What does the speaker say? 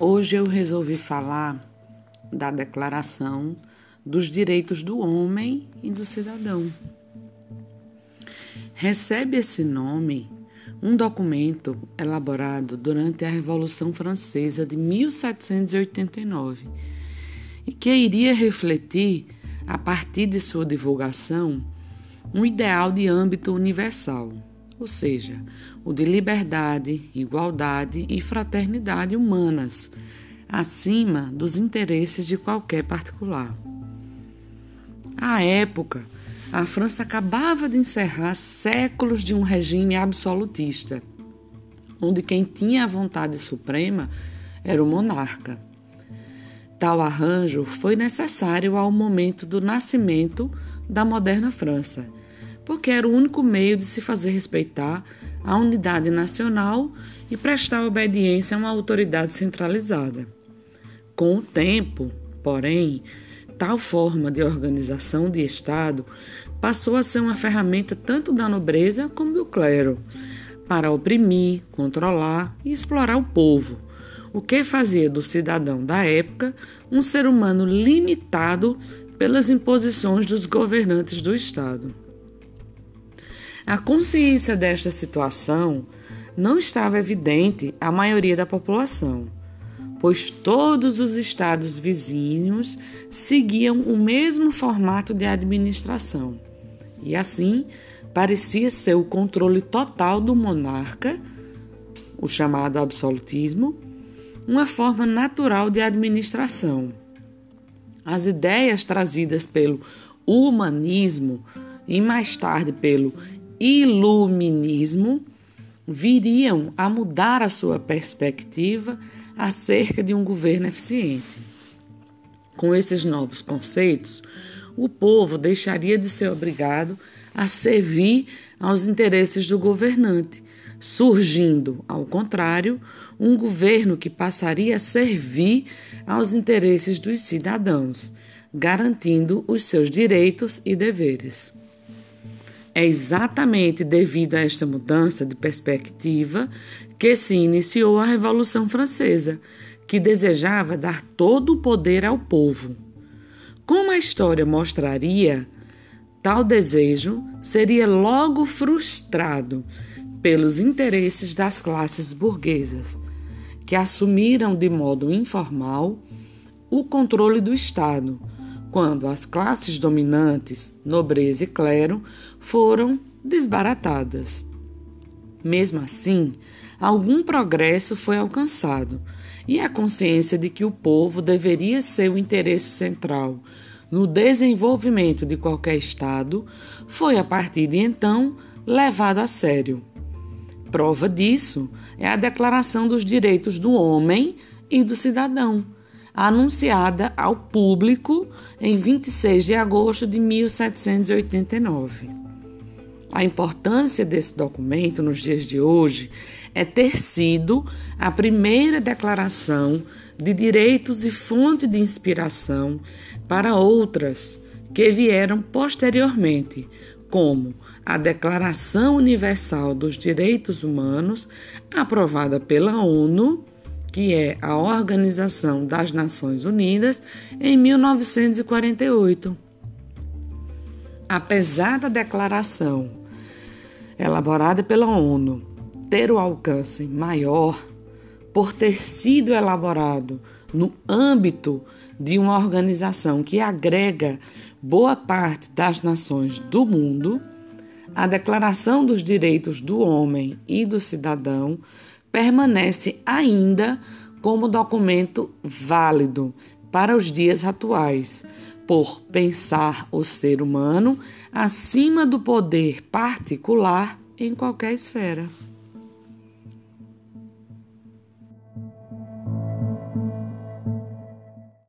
Hoje eu resolvi falar da Declaração dos Direitos do Homem e do Cidadão. Recebe esse nome um documento elaborado durante a Revolução Francesa de 1789 e que iria refletir, a partir de sua divulgação, um ideal de âmbito universal ou seja, o de liberdade, igualdade e fraternidade humanas, acima dos interesses de qualquer particular. À época, a França acabava de encerrar séculos de um regime absolutista, onde quem tinha a vontade suprema era o monarca. Tal arranjo foi necessário ao momento do nascimento da moderna França porque era o único meio de se fazer respeitar a unidade nacional e prestar obediência a uma autoridade centralizada. Com o tempo, porém, tal forma de organização de Estado passou a ser uma ferramenta tanto da nobreza como do clero para oprimir, controlar e explorar o povo, o que fazia do cidadão da época um ser humano limitado pelas imposições dos governantes do Estado. A consciência desta situação não estava evidente à maioria da população, pois todos os estados vizinhos seguiam o mesmo formato de administração. E assim, parecia ser o controle total do monarca, o chamado absolutismo, uma forma natural de administração. As ideias trazidas pelo humanismo e mais tarde pelo iluminismo viriam a mudar a sua perspectiva acerca de um governo eficiente. Com esses novos conceitos, o povo deixaria de ser obrigado a servir aos interesses do governante, surgindo, ao contrário, um governo que passaria a servir aos interesses dos cidadãos, garantindo os seus direitos e deveres. É exatamente devido a esta mudança de perspectiva que se iniciou a Revolução Francesa, que desejava dar todo o poder ao povo. Como a história mostraria, tal desejo seria logo frustrado pelos interesses das classes burguesas, que assumiram de modo informal o controle do Estado quando as classes dominantes, nobreza e clero, foram desbaratadas. Mesmo assim, algum progresso foi alcançado e a consciência de que o povo deveria ser o interesse central no desenvolvimento de qualquer Estado foi, a partir de então, levado a sério. Prova disso é a Declaração dos Direitos do Homem e do Cidadão anunciada ao público em 26 de agosto de 1789. A importância desse documento nos dias de hoje é ter sido a primeira declaração de direitos e fonte de inspiração para outras que vieram posteriormente, como a Declaração Universal dos Direitos Humanos, aprovada pela ONU que é a Organização das Nações Unidas, em 1948. Apesar da declaração elaborada pela ONU ter o alcance maior por ter sido elaborado no âmbito de uma organização que agrega boa parte das nações do mundo, a Declaração dos Direitos do Homem e do Cidadão permanece ainda como documento válido para os dias atuais, por pensar o ser humano acima do poder particular em qualquer esfera.